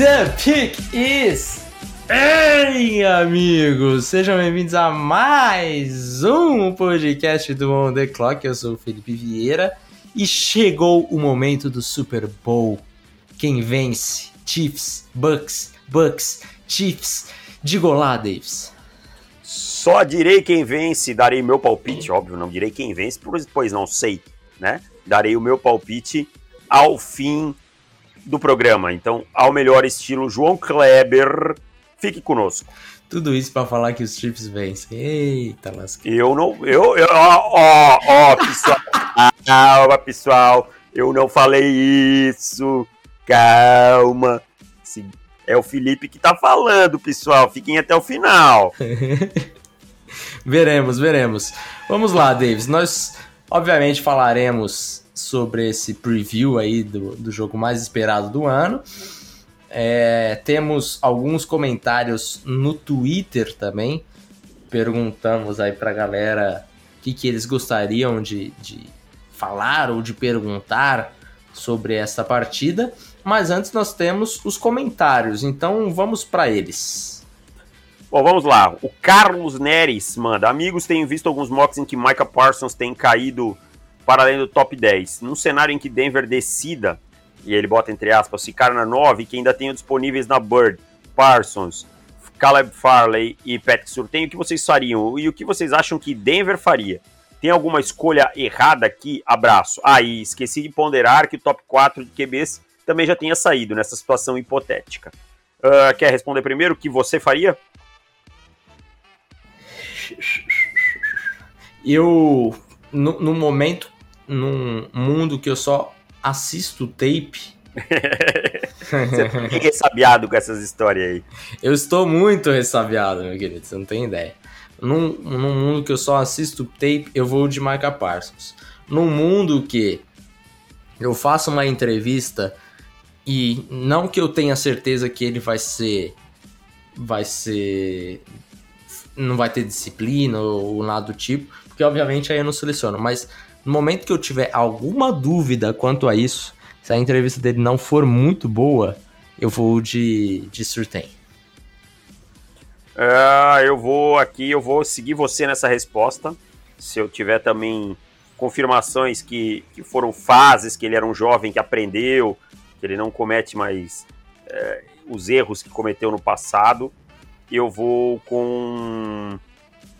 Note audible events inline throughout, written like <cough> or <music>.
The pick is. Ei, amigos! Sejam bem-vindos a mais um podcast do On The Clock. Eu sou o Felipe Vieira e chegou o momento do Super Bowl. Quem vence? Chiefs, Bucks, Bucks, Chiefs. Diga olá, Davis. Só direi quem vence, darei meu palpite, óbvio, não direi quem vence, pois não sei, né? Darei o meu palpite ao fim do programa. Então, ao melhor estilo João Kleber, fique conosco. Tudo isso para falar que os Chiefs vencem. Eita, lasca. Eu não. Eu. eu ó, ó, ó, pessoal. Calma, pessoal. Eu não falei isso. Calma. É o Felipe que tá falando, pessoal. Fiquem até o final. <laughs> veremos, veremos. Vamos lá, Davis. Nós, obviamente, falaremos sobre esse preview aí do, do jogo mais esperado do ano. É, temos alguns comentários no Twitter também. Perguntamos aí pra galera o que, que eles gostariam de, de falar ou de perguntar sobre essa partida. Mas antes nós temos os comentários, então vamos para eles. Bom, vamos lá. O Carlos Neres manda: Amigos, tenho visto alguns mocks em que Micah Parsons tem caído para além do top 10. Num cenário em que Denver decida, e ele bota entre aspas, ficar na 9, que ainda tenha disponíveis na Bird, Parsons, Caleb Farley e Patrick Surtain, o que vocês fariam? E o que vocês acham que Denver faria? Tem alguma escolha errada aqui? Abraço. Ah, e esqueci de ponderar que o top 4 de QBs também já tinha saído nessa situação hipotética. Uh, quer responder primeiro o que você faria? Eu, no, no momento num mundo que eu só assisto tape. você tá ressabiado com essas histórias aí. Eu estou muito ressabiado, meu querido, você não tem ideia. Num, num mundo que eu só assisto tape, eu vou de Micah Parsons. Num mundo que eu faço uma entrevista e não que eu tenha certeza que ele vai ser vai ser não vai ter disciplina ou, ou nada do tipo, porque obviamente aí eu não seleciono, mas no momento que eu tiver alguma dúvida quanto a isso, se a entrevista dele não for muito boa, eu vou de, de Surtain. Uh, eu vou aqui, eu vou seguir você nessa resposta. Se eu tiver também confirmações que, que foram fases, que ele era um jovem que aprendeu, que ele não comete mais é, os erros que cometeu no passado, eu vou com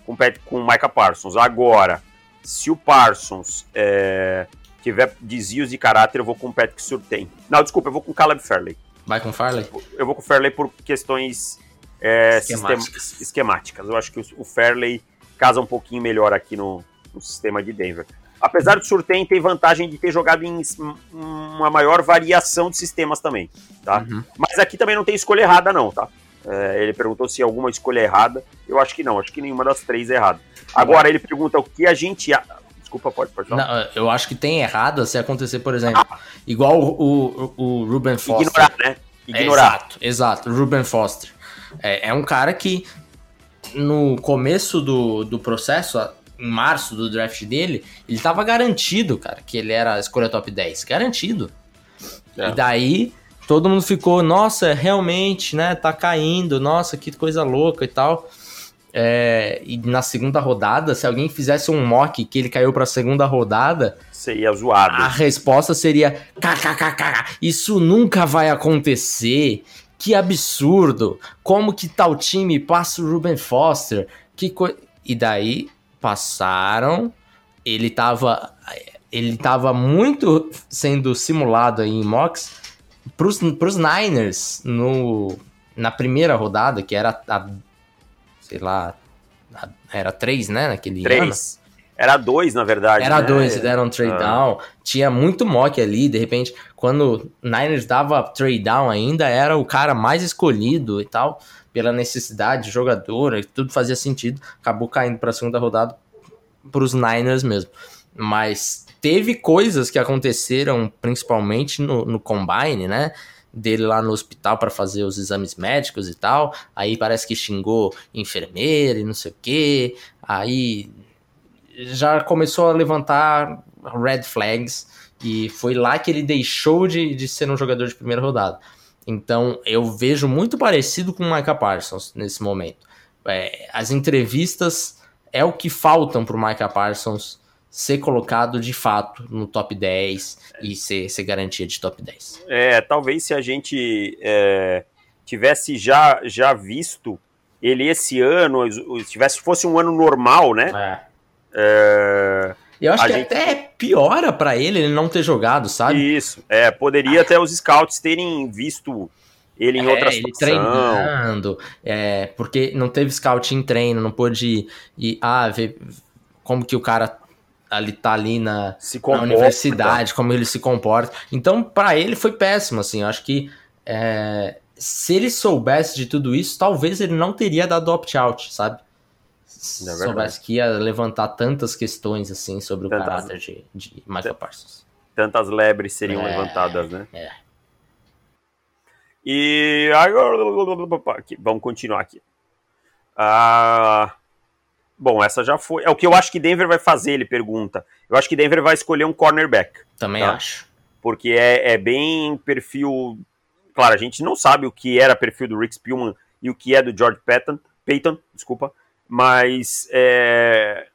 com, com Micah Parsons. Agora, se o Parsons é, tiver desvios de caráter, eu vou com o Patrick Surtain. Não, desculpa, eu vou com o Caleb Fairley. Vai com Farley? Eu vou com o Fairley por questões é, esquemáticas. esquemáticas. Eu acho que o Fairley casa um pouquinho melhor aqui no, no sistema de Denver. Apesar do Surtain ter vantagem de ter jogado em uma maior variação de sistemas também, tá? Uhum. Mas aqui também não tem escolha errada não, tá? É, ele perguntou se alguma escolha é errada. Eu acho que não, acho que nenhuma das três é errada. Agora ele pergunta o que a gente. Desculpa, pode, pode falar. Não, eu acho que tem errada se acontecer, por exemplo, ah. igual o, o, o Ruben Foster. Ignorar, né? Ignorar. É, exato, exato. Ruben Foster. É, é um cara que no começo do, do processo, em março do draft dele, ele tava garantido, cara, que ele era a escolha top 10. Garantido. É. E daí todo mundo ficou, nossa, realmente, né, tá caindo, nossa, que coisa louca e tal. É, e na segunda rodada, se alguém fizesse um mock que ele caiu pra segunda rodada, seria zoado. A resposta seria: kkkk, isso nunca vai acontecer. Que absurdo! Como que tal time passa o Ruben Foster? Que co... E daí passaram. Ele tava, ele tava muito sendo simulado aí em mocks pros, pros Niners no, na primeira rodada, que era a, sei lá, a, era três, né, naquele três. ano. Era dois, na verdade. Era né? dois, deram um trade ah. down. Tinha muito mock ali, de repente, quando Niners dava trade down ainda, era o cara mais escolhido e tal. pela necessidade de jogador, tudo fazia sentido, acabou caindo para a segunda rodada para os Niners mesmo. Mas teve coisas que aconteceram principalmente no, no Combine, né? Dele lá no hospital para fazer os exames médicos e tal. Aí parece que xingou enfermeira e não sei o que. Aí já começou a levantar red flags. E foi lá que ele deixou de, de ser um jogador de primeira rodada. Então eu vejo muito parecido com o Micah Parsons nesse momento. É, as entrevistas é o que faltam para o Micah Parsons ser colocado de fato no top 10 e ser, ser garantia de top 10. É, talvez se a gente é, tivesse já, já visto ele esse ano, se tivesse, fosse um ano normal, né? É. é eu acho que gente... até piora para ele ele não ter jogado, sabe? Isso, é, poderia até os scouts terem visto ele em é, outra treinando, é, porque não teve scout em treino, não pôde ir, ah, ver como que o cara ali tá ali na, na universidade, como ele se comporta. Então, para ele foi péssimo, assim. Eu acho que é, se ele soubesse de tudo isso, talvez ele não teria dado opt-out, sabe? Se é soubesse que ia levantar tantas questões assim sobre tantas, o caráter de, de Michael Parsons. Tantas lebres seriam é, levantadas, né? É. E agora vamos continuar aqui. Ah, Bom, essa já foi. É o que eu acho que Denver vai fazer, ele pergunta. Eu acho que Denver vai escolher um cornerback. Também tá? acho. Porque é, é bem perfil. Claro, a gente não sabe o que era perfil do Rick Spielman e o que é do George Payton, Payton, desculpa, mas é,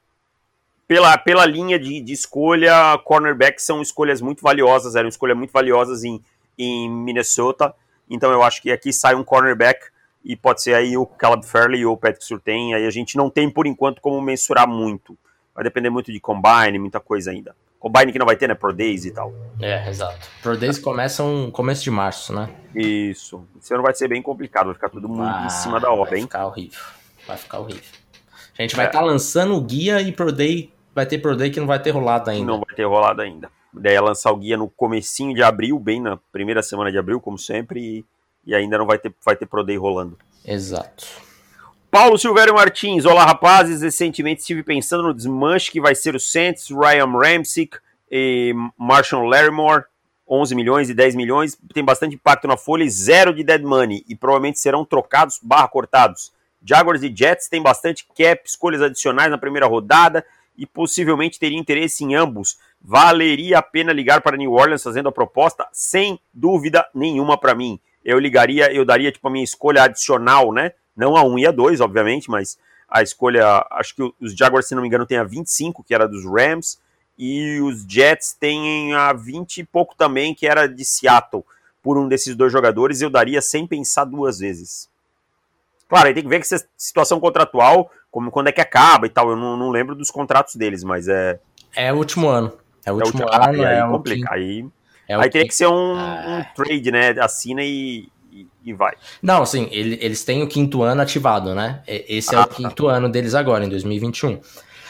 pela, pela linha de, de escolha, cornerbacks são escolhas muito valiosas, eram escolhas muito valiosas em, em Minnesota, então eu acho que aqui sai um cornerback e pode ser aí o Caleb Fairley ou o Patrick Surtain, aí a gente não tem por enquanto como mensurar muito. Vai depender muito de combine, muita coisa ainda. Combine que não vai ter, né? Pro Days e tal. É, exato. Pro Days começam começo de março, né? Isso. Esse ano vai ser bem complicado, vai ficar tudo muito ah, em cima da obra, hein? Vai ficar horrível. Vai ficar horrível. A gente vai estar é. tá lançando o guia e Pro Day vai ter Pro Day que não vai ter rolado ainda. Não vai ter rolado ainda. A ideia é lançar o guia no comecinho de abril, bem na primeira semana de abril, como sempre, e e ainda não vai ter, vai ter Pro Day rolando. Exato. Paulo Silvério Martins, olá rapazes, recentemente estive pensando no desmanche que vai ser o Saints, Ryan Ramsick e Marshall Larimore, 11 milhões e 10 milhões, tem bastante impacto na folha e zero de dead money, e provavelmente serão trocados barra cortados. Jaguars e Jets têm bastante cap, escolhas adicionais na primeira rodada, e possivelmente teria interesse em ambos. Valeria a pena ligar para New Orleans fazendo a proposta? Sem dúvida nenhuma para mim eu ligaria, eu daria tipo a minha escolha adicional, né? Não a 1 e a 2, obviamente, mas a escolha, acho que os Jaguars, se não me engano, tem a 25, que era dos Rams, e os Jets têm a 20 e pouco também, que era de Seattle, por um desses dois jogadores, eu daria sem pensar duas vezes. Claro, aí tem que ver que essa situação contratual, como quando é que acaba e tal, eu não, não lembro dos contratos deles, mas é... É o último ano. É o último, é o último ano, aí, é complica, aí é Aí teria que... ser um, ah. um, trade, né? Assina e, e, e vai. Não, assim, ele, eles têm o quinto ano ativado, né? Esse é ah, o tá. quinto tá. ano deles agora, em 2021.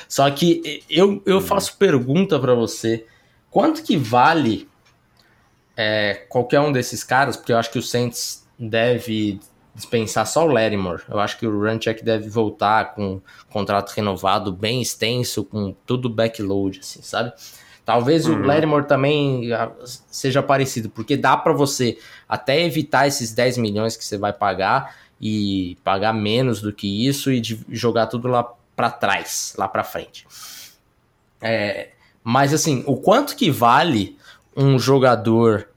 Só que eu, eu hum. faço pergunta para você: quanto que vale é, qualquer um desses caras? Porque eu acho que o Saints deve dispensar só o Larimore. Eu acho que o Runcheck deve voltar com um contrato renovado bem extenso, com tudo backload, assim, sabe? Talvez uhum. o Lattimore também ah, seja parecido, porque dá para você até evitar esses 10 milhões que você vai pagar e pagar menos do que isso e jogar tudo lá para trás, lá para frente. É, mas assim, o quanto que vale um jogador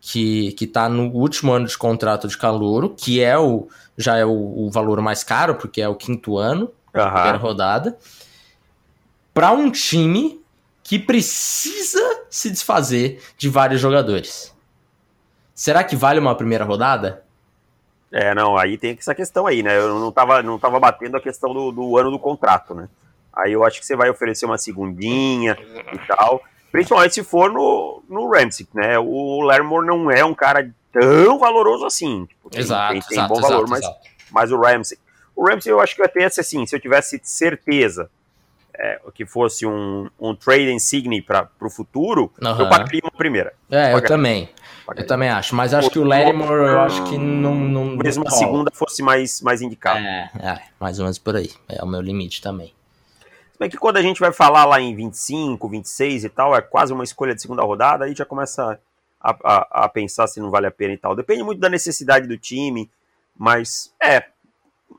que, que tá no último ano de contrato de calouro, que é o já é o, o valor mais caro, porque é o quinto ano, uhum. primeira rodada, para um time que precisa se desfazer de vários jogadores. Será que vale uma primeira rodada? É, não, aí tem essa questão aí, né? Eu não tava, não tava batendo a questão do, do ano do contrato, né? Aí eu acho que você vai oferecer uma segundinha e tal. Principalmente se for no, no Ramsey, né? O Lermore não é um cara tão valoroso assim. Tipo, tem, exato, tem, tem exato, bom valor, exato, mas, mas o Ramsey. O Ramsey eu acho que eu até assim, se eu tivesse certeza é, que fosse um, um trade insigne para o futuro, uhum. eu pagaria uma primeira. É, eu, eu também. Eu também acho, mas acho que o Lattimore, eu acho que não. não mesmo a segunda fosse mais, mais indicado. É, é, mais ou menos por aí. É o meu limite também. Se bem que quando a gente vai falar lá em 25, 26 e tal, é quase uma escolha de segunda rodada, aí já começa a, a, a pensar se não vale a pena e tal. Depende muito da necessidade do time, mas é,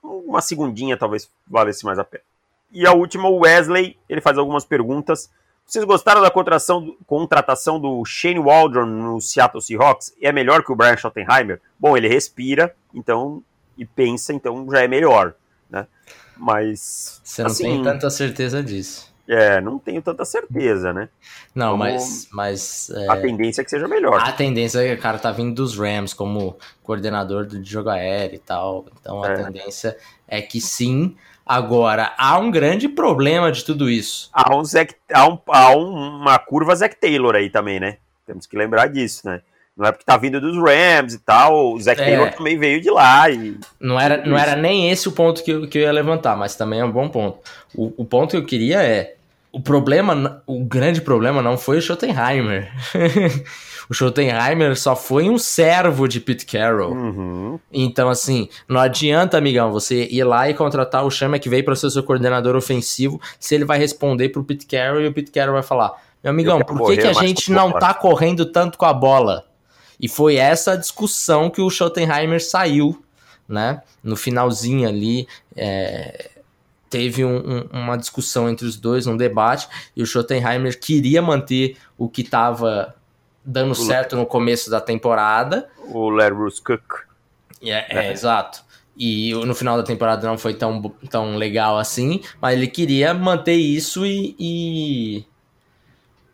uma segundinha talvez valesse mais a pena. E a última, o Wesley, ele faz algumas perguntas. Vocês gostaram da contratação, do Shane Waldron no Seattle Seahawks? É melhor que o Brian Schottenheimer? Bom, ele respira, então, e pensa, então já é melhor, né? Mas. Você não assim, tem tanta certeza disso. É, não tenho tanta certeza, né? Não, como mas. mas é... A tendência é que seja melhor. A tendência é que o cara tá vindo dos Rams como coordenador de jogo aéreo e tal. Então a é. tendência é que sim. Agora, há um grande problema de tudo isso. Há, um Zach, há, um, há uma curva Zac Taylor aí também, né? Temos que lembrar disso, né? Não é porque tá vindo dos Rams e tal, o Zac é. Taylor também veio de lá. E... Não, era, não era nem esse o ponto que eu, que eu ia levantar, mas também é um bom ponto. O, o ponto que eu queria é, o problema, o grande problema não foi o Schottenheimer. <laughs> o Schottenheimer só foi um servo de Pete Carroll. Uhum. Então, assim, não adianta, amigão, você ir lá e contratar o Chama que veio para ser seu coordenador ofensivo se ele vai responder pro Pete Carroll e o Pete Carroll vai falar: Meu amigão, por que, que a gente não tá correndo tanto com a bola? E foi essa discussão que o Schottenheimer saiu, né? No finalzinho ali. É teve um, um, uma discussão entre os dois, um debate, e o Schottenheimer queria manter o que estava dando o certo no começo da temporada. O Larry Cook. É, é, é, exato. E no final da temporada não foi tão, tão legal assim, mas ele queria manter isso e, e,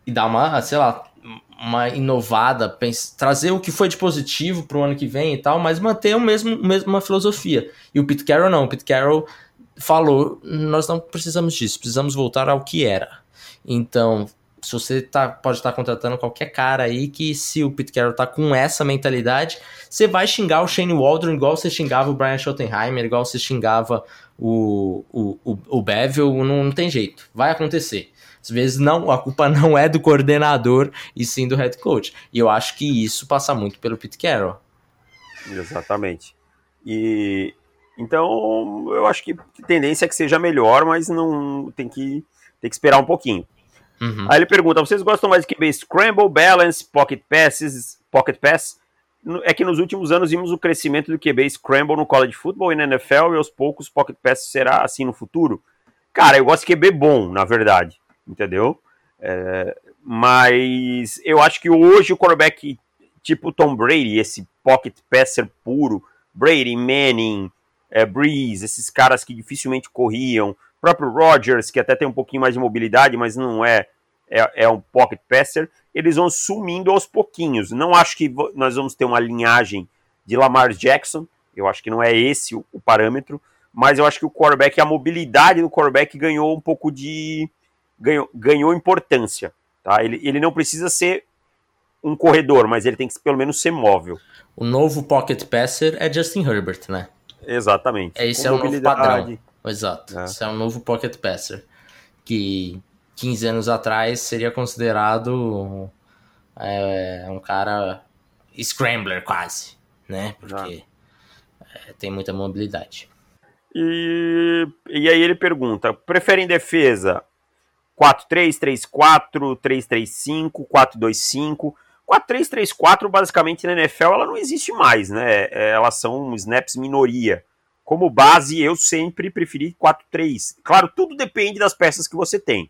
e dar uma, sei lá, uma inovada, trazer o que foi de positivo para o ano que vem e tal, mas manter o mesmo, mesma filosofia. E o Pete Carroll não, o Pete Carroll falou: nós não precisamos disso, precisamos voltar ao que era. Então, se você tá, pode estar tá contratando qualquer cara aí que, se o Pete Carroll tá com essa mentalidade, você vai xingar o Shane Waldron igual você xingava o Brian Schottenheimer, igual você xingava o, o, o, o Bevel, não, não tem jeito, vai acontecer. Às vezes não, a culpa <laughs> não é do coordenador e sim do head coach. E eu acho que isso passa muito pelo Pete Carroll. Exatamente. E então, eu acho que a tendência é que seja melhor, mas não tem que, tem que esperar um pouquinho. Uhum. Aí ele pergunta: vocês gostam mais de QB Scramble, Balance, Pocket Passes, Pocket Pass? É que nos últimos anos vimos o crescimento do QB Scramble no college football e na NFL, e aos poucos Pocket Pass será assim no futuro. Cara, eu gosto de QB bom, na verdade, entendeu? É, mas eu acho que hoje o quarterback tipo Tom Brady, esse pocket passer puro, Brady, Manning, é, Breeze, esses caras que dificilmente corriam, o próprio Rodgers, que até tem um pouquinho mais de mobilidade, mas não é, é, é um pocket passer, eles vão sumindo aos pouquinhos. Não acho que nós vamos ter uma linhagem de Lamar Jackson, eu acho que não é esse o, o parâmetro, mas eu acho que o quarterback, a mobilidade do quarterback ganhou um pouco de. ganhou, ganhou importância. Tá? Ele, ele não precisa ser um corredor, mas ele tem que pelo menos ser móvel. O novo pocket passer é Justin Herbert, né? Exatamente. É, esse é o novo padrão. Exato. É. Esse é o novo Pocket Passer. Que 15 anos atrás seria considerado é, um cara scrambler quase, né? Porque é, tem muita mobilidade. E, e aí ele pergunta: preferem defesa 4-3, 3-4, 3-3-5, 4-2-5? 4-3-3-4, basicamente, na NFL, ela não existe mais, né? É, elas são snaps minoria. Como base, eu sempre preferi 4-3. Claro, tudo depende das peças que você tem.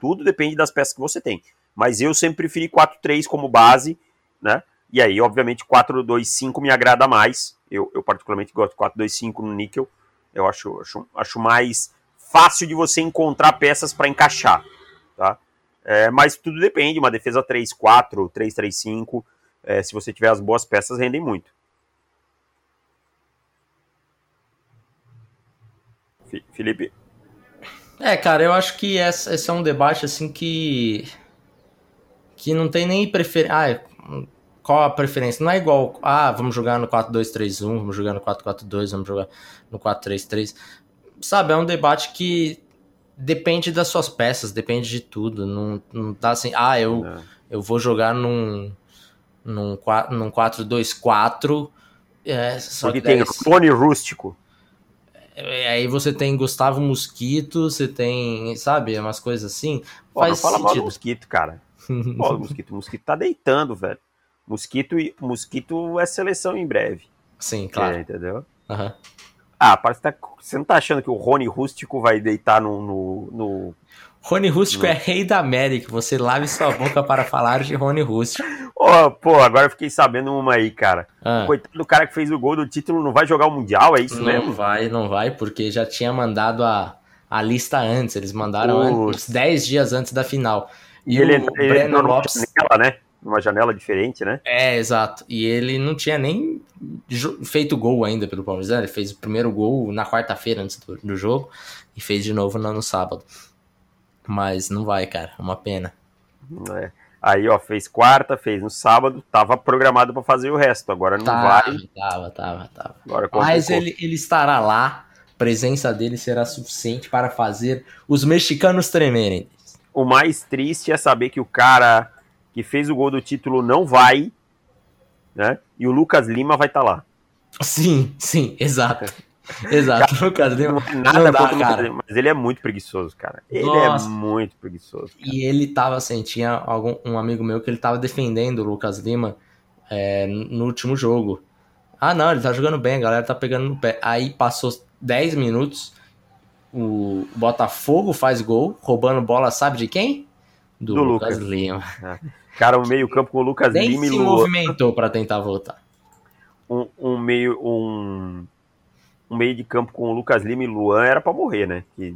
Tudo depende das peças que você tem. Mas eu sempre preferi 4-3 como base, né? E aí, obviamente, 4-2-5 me agrada mais. Eu, eu particularmente gosto de 4-2-5 no níquel. Eu acho, acho, acho mais fácil de você encontrar peças para encaixar, tá? É, mas tudo depende, uma defesa 3-4, 3-3-5, é, se você tiver as boas peças, rendem muito. Felipe? É, cara, eu acho que essa, esse é um debate assim que que não tem nem preferência. Ah, qual a preferência? Não é igual, ah, vamos jogar no 4-2-3-1, vamos jogar no 4-4-2, vamos jogar no 4-3-3. Sabe, é um debate que depende das suas peças, depende de tudo. Não, não tá assim, ah, eu, é. eu vou jogar num, num, num 4-2-4. É, Porque tem Rony Rústico. É, aí você tem Gustavo Mosquito, você tem, sabe, umas coisas assim. Pô, Faz não fala mal do Mosquito, cara. <laughs> Pô, Mosquito, Mosquito tá deitando, velho. Mosquito, Mosquito é seleção em breve. Sim, claro. É, entendeu? Uhum. Ah, parece que tá, você não tá achando que o Rony Rústico vai deitar no, no, no Rony Rústico é rei da América. Você lave sua boca para falar de Rony Rústico. Oh, pô, agora eu fiquei sabendo uma aí, cara. Ah. Coitado do cara que fez o gol do título não vai jogar o Mundial, é isso não mesmo? Não vai, não vai, porque já tinha mandado a, a lista antes. Eles mandaram uns 10 dias antes da final. E, e ele, o ele Breno Lopes. Janela, né? Numa janela diferente, né? É, exato. E ele não tinha nem feito gol ainda pelo Palmeiras. Né? Ele fez o primeiro gol na quarta-feira antes do, do jogo e fez de novo no, no sábado. Mas não vai, cara. É uma pena. É. Aí, ó, fez quarta, fez no sábado, tava programado para fazer o resto. Agora não tava, vai. Tava, tava, tava. Agora Mas ele, ele estará lá. Presença dele será suficiente para fazer os mexicanos tremerem. O mais triste é saber que o cara que fez o gol do título não vai, né? E o Lucas Lima vai estar tá lá. Sim, sim, exato. <laughs> Exato, cara, Lucas Lima. Nada não dá, cara. Lima, mas ele é muito preguiçoso, cara. Ele é Nossa. é muito preguiçoso. Cara. E ele tava assim, tinha algum, um amigo meu que ele tava defendendo o Lucas Lima é, no último jogo. Ah, não, ele tá jogando bem, a galera tá pegando no pé. Aí passou 10 minutos, o Botafogo faz gol, roubando bola, sabe de quem? Do, Do Lucas, Lucas Lima. É. Cara, o meio-campo com o Lucas Nem Lima e Lula. se movimentou para tentar voltar. Um, um meio. Um um meio de campo com o Lucas Lima e Luan era para morrer, né? Que,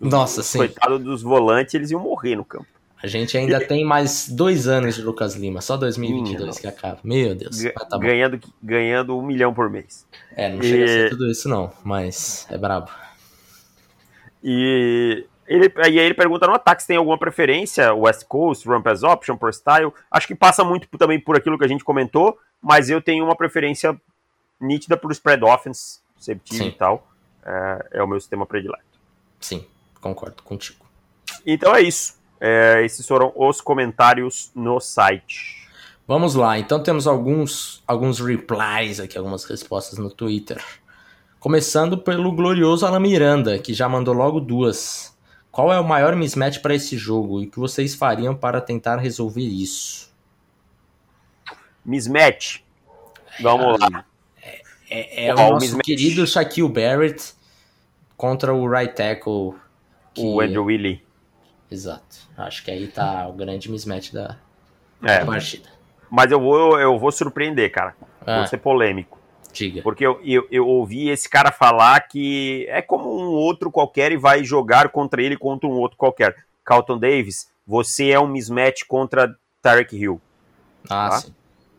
Nossa, sim. Coitado dos volantes, eles iam morrer no campo. A gente ainda e... tem mais dois anos de Lucas Lima, só 2022 que acaba. Meu Deus. Tá ganhando, ganhando um milhão por mês. É, não e... chega a ser tudo isso não, mas é brabo. E ele, aí ele pergunta no ataque se tem alguma preferência, West Coast, Ramp as Option, por Style. Acho que passa muito também por aquilo que a gente comentou, mas eu tenho uma preferência nítida por Spread Offense tive Sim. e tal, é, é, o meu sistema predileto. Sim, concordo contigo. Então é isso. É, esses foram os comentários no site. Vamos lá, então temos alguns, alguns replies aqui, algumas respostas no Twitter. Começando pelo glorioso Alan Miranda, que já mandou logo duas. Qual é o maior mismatch para esse jogo e o que vocês fariam para tentar resolver isso? Mismatch. Vamos é, lá. É, é o, o nosso querido Shaquille Barrett contra o right tackle. Que... O Andrew Willie. Exato. Acho que aí tá o grande mismatch da, é. da partida. Mas eu vou, eu vou surpreender, cara. Ah. Vou ser polêmico. Diga. Porque eu, eu, eu, ouvi esse cara falar que é como um outro qualquer e vai jogar contra ele contra um outro qualquer. Carlton Davis, você é um mismatch contra Tarek Hill. Ah, tá? sim.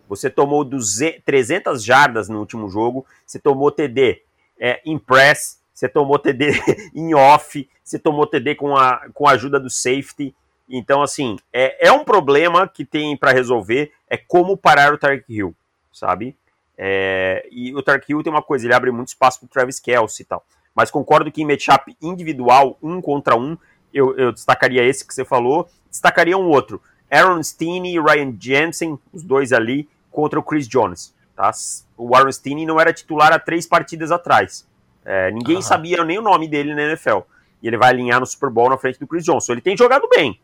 Você tomou 200, 300 jardas no último jogo, você tomou TD é, em press, você tomou TD <laughs> em off, você tomou TD com a, com a ajuda do safety. Então, assim, é, é um problema que tem para resolver, é como parar o Tark Hill, sabe? É, e o Tark Hill tem uma coisa, ele abre muito espaço para Travis Kelsey e tal. Mas concordo que em matchup individual, um contra um, eu, eu destacaria esse que você falou, destacaria um outro. Aaron Steen e Ryan Jensen, os dois ali, contra o Chris Jones. Tá? O Warren Steen não era titular há três partidas atrás. É, ninguém uhum. sabia nem o nome dele na NFL. E ele vai alinhar no Super Bowl na frente do Chris Jones. Ele tem jogado bem,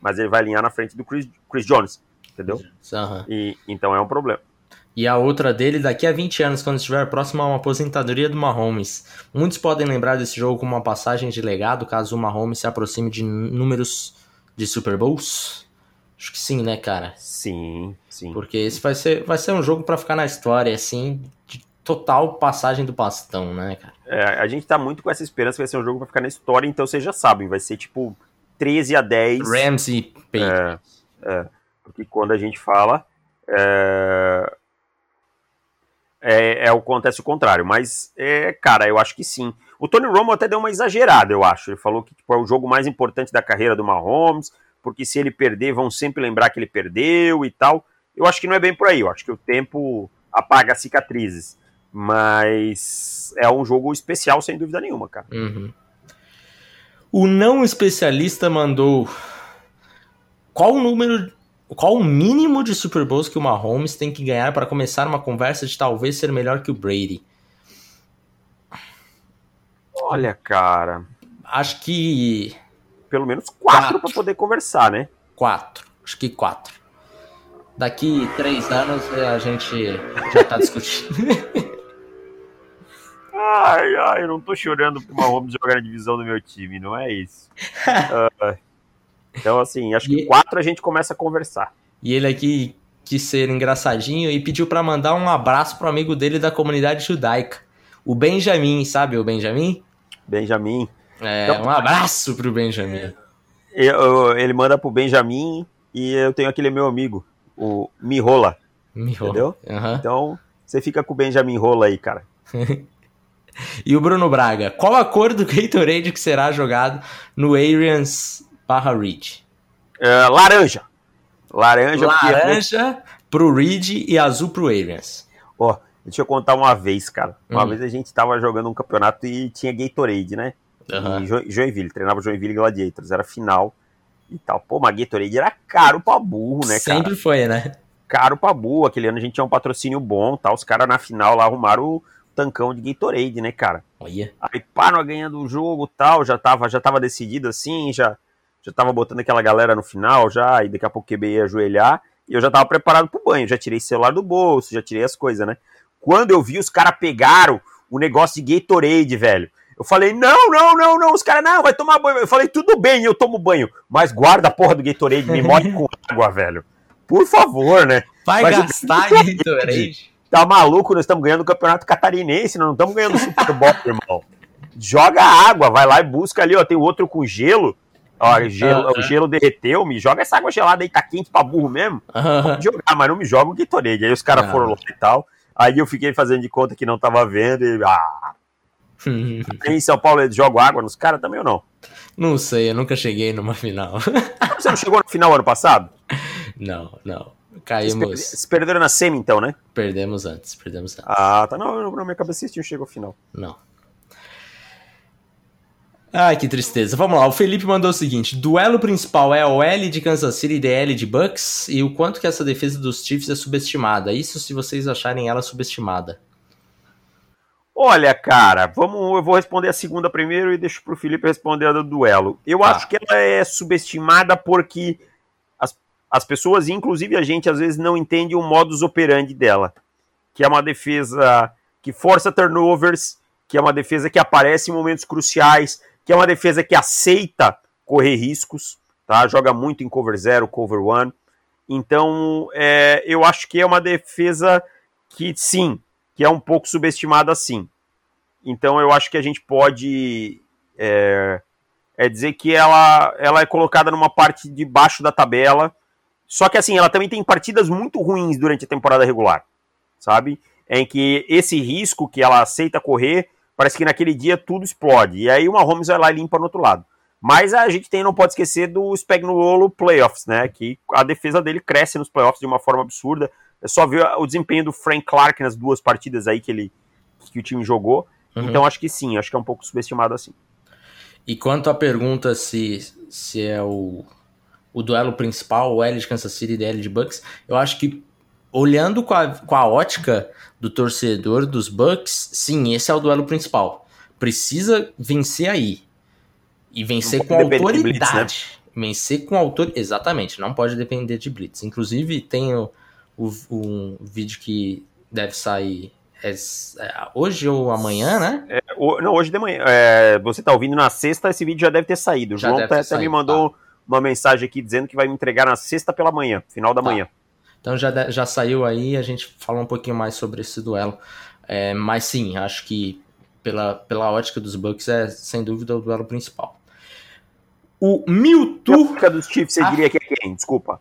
mas ele vai alinhar na frente do Chris, Chris Jones. Entendeu? Uhum. E, então é um problema. E a outra dele daqui a 20 anos, quando estiver próximo a uma aposentadoria do Mahomes. Muitos podem lembrar desse jogo como uma passagem de legado, caso o Mahomes se aproxime de números de Super Bowls. Acho que sim, né, cara? Sim, sim. Porque esse vai ser, vai ser um jogo para ficar na história, assim, de total passagem do bastão, né, cara? É, a gente tá muito com essa esperança que vai ser um jogo pra ficar na história, então vocês já sabem, vai ser tipo 13 a 10. Rams e É, é, porque quando a gente fala. É, é, é, acontece o contrário, mas, é, cara, eu acho que sim. O Tony Romo até deu uma exagerada, eu acho. Ele falou que tipo, é o jogo mais importante da carreira do Mahomes, porque se ele perder, vão sempre lembrar que ele perdeu e tal. Eu acho que não é bem por aí, eu acho que o tempo apaga cicatrizes. Mas é um jogo especial, sem dúvida nenhuma, cara. Uhum. O não especialista mandou. Qual o número. qual o mínimo de Super Bowls que o Mahomes tem que ganhar para começar uma conversa de talvez ser melhor que o Brady? Olha, cara. Acho que. Pelo menos quatro para poder conversar, né? Quatro. Acho que quatro. Daqui três anos a gente já tá discutindo. <laughs> ai, ai, eu não tô chorando pro Mahomes jogar na divisão do meu time, não é isso. uh, então, assim, acho que e... quatro a gente começa a conversar. E ele aqui quis ser engraçadinho e pediu para mandar um abraço pro amigo dele da comunidade judaica. O Benjamin, sabe o Benjamin? Benjamin. É, então, um abraço pro Benjamin. Eu, eu, ele manda pro Benjamin e eu tenho aquele meu amigo, o Mirola. Mirola. Entendeu? Uhum. Então, você fica com o Benjamin Rola aí, cara. <laughs> e o Bruno Braga, qual a cor do Gatorade que será jogado no Arians barra Reed? É, laranja. Laranja. Laranja porque... pro Reed e azul pro Arians. Ó, deixa eu contar uma vez, cara. Uma hum. vez a gente tava jogando um campeonato e tinha Gatorade, né? Uhum. Jo Joinville, treinava Joinville Gladiators, era final e tal. Pô, mas Gatorade era caro pra burro, né, cara? Sempre foi, né? Caro pra burro. Aquele ano a gente tinha um patrocínio bom, tal. Os caras na final lá arrumaram o tancão de Gatorade, né, cara? Olha. Aí, pá, nós ganhando o jogo, tal, já tava, já tava decidido assim, já já tava botando aquela galera no final já, e daqui a pouco o QB ia ajoelhar, e eu já tava preparado pro banho, já tirei o celular do bolso, já tirei as coisas, né? Quando eu vi, os caras pegaram o negócio de Gatorade, velho. Eu falei, não, não, não, não, os caras, não, vai tomar banho. Eu falei, tudo bem, eu tomo banho, mas guarda a porra do Gatorade, me morre com <laughs> água, velho. Por favor, né? Vai mas gastar Gatorade. Tá maluco? Nós estamos ganhando o campeonato catarinense, nós não estamos ganhando o Super Bowl, <laughs> irmão. Joga água, vai lá e busca ali, ó, tem outro com gelo. Ó, gelo, uh -huh. o gelo derreteu, me joga essa água gelada aí, tá quente pra burro mesmo. Uh -huh. Pode jogar, mas não me joga o Gatorade. Aí os caras foram no hospital, aí eu fiquei fazendo de conta que não tava vendo e. Ah. Em São Paulo eles jogam água nos caras também ou não? Não sei, eu nunca cheguei numa final. <laughs> Você não chegou no final ano passado? Não, não. Caímos. Vocês perderam na semi, então, né? Perdemos antes, perdemos antes. Ah, tá. Não, na minha cabeça não chegou ao final. Não. Ai, que tristeza. Vamos lá, o Felipe mandou o seguinte: duelo principal é OL de Kansas City e DL de Bucks, e o quanto que essa defesa dos Chiefs é subestimada. Isso se vocês acharem ela subestimada. Olha, cara, vamos, eu vou responder a segunda primeiro e deixo pro Felipe responder a do duelo. Eu ah. acho que ela é subestimada porque as, as pessoas, inclusive a gente, às vezes não entende o modus operandi dela, que é uma defesa que força turnovers, que é uma defesa que aparece em momentos cruciais, que é uma defesa que aceita correr riscos, tá? Joga muito em cover zero, cover one. Então, é, eu acho que é uma defesa que, sim, que é um pouco subestimada, sim. Então, eu acho que a gente pode é, é dizer que ela, ela é colocada numa parte de baixo da tabela. Só que, assim, ela também tem partidas muito ruins durante a temporada regular, sabe? Em que esse risco que ela aceita correr parece que naquele dia tudo explode. E aí o Mahomes vai lá e limpa no outro lado. Mas a gente tem, não pode esquecer do Spagnuolo Playoffs, né? Que a defesa dele cresce nos playoffs de uma forma absurda. É só ver o desempenho do Frank Clark nas duas partidas aí que ele que o time jogou. Uhum. Então acho que sim, acho que é um pouco subestimado assim. E quanto à pergunta se, se é o, o duelo principal, o L de Kansas City e DL de Bucks, eu acho que olhando com a, com a ótica do torcedor dos Bucks, sim, esse é o duelo principal. Precisa vencer aí. E vencer com autoridade. Blitz, né? Vencer com autoridade. Exatamente, não pode depender de Blitz. Inclusive, tem o, o, um vídeo que deve sair é, é, hoje ou amanhã, né? É, não, hoje de manhã. É, você está ouvindo na sexta, esse vídeo já deve ter saído. O já João até me mandou tá. uma mensagem aqui dizendo que vai me entregar na sexta pela manhã, final da tá. manhã. Então já, já saiu aí, a gente falou um pouquinho mais sobre esse duelo. É, mas sim, acho que pela, pela ótica dos Bucks é sem dúvida o duelo principal. O Mewtwo. Pela ótica dos Chiefs, você ah, diria que é quem? Desculpa.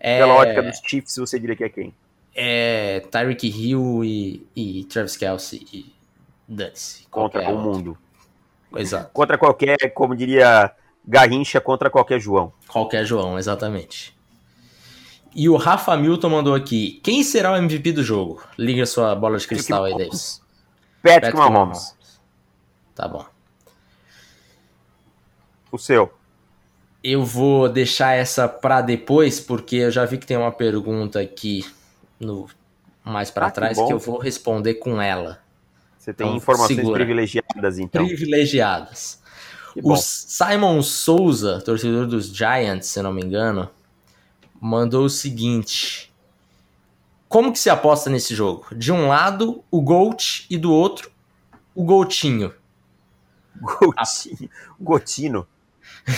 É... Pela ótica dos Chiefs, você diria que é quem? É Tyreek Hill e, e Travis Kelsey e dane-se. Contra o mundo. Exato. Contra qualquer, como diria Garrincha, contra qualquer João. Qualquer João, exatamente. E o Rafa Milton mandou aqui: quem será o MVP do jogo? Liga sua bola de cristal aí, Davis. Patrick, Patrick Mahomes. Mahomes. Tá bom. O seu. Eu vou deixar essa para depois, porque eu já vi que tem uma pergunta aqui no mais para Ah, que trás bom. que eu vou responder com ela. Você tem Então, informações segura. privilegiadas, então. Privilegiadas. Que. O Simon Souza, torcedor dos Giants, se não me engano, mandou o seguinte: Como que se aposta nesse jogo? De um lado, o Gold e do outro, o Goltinho. Gotino. Gotino.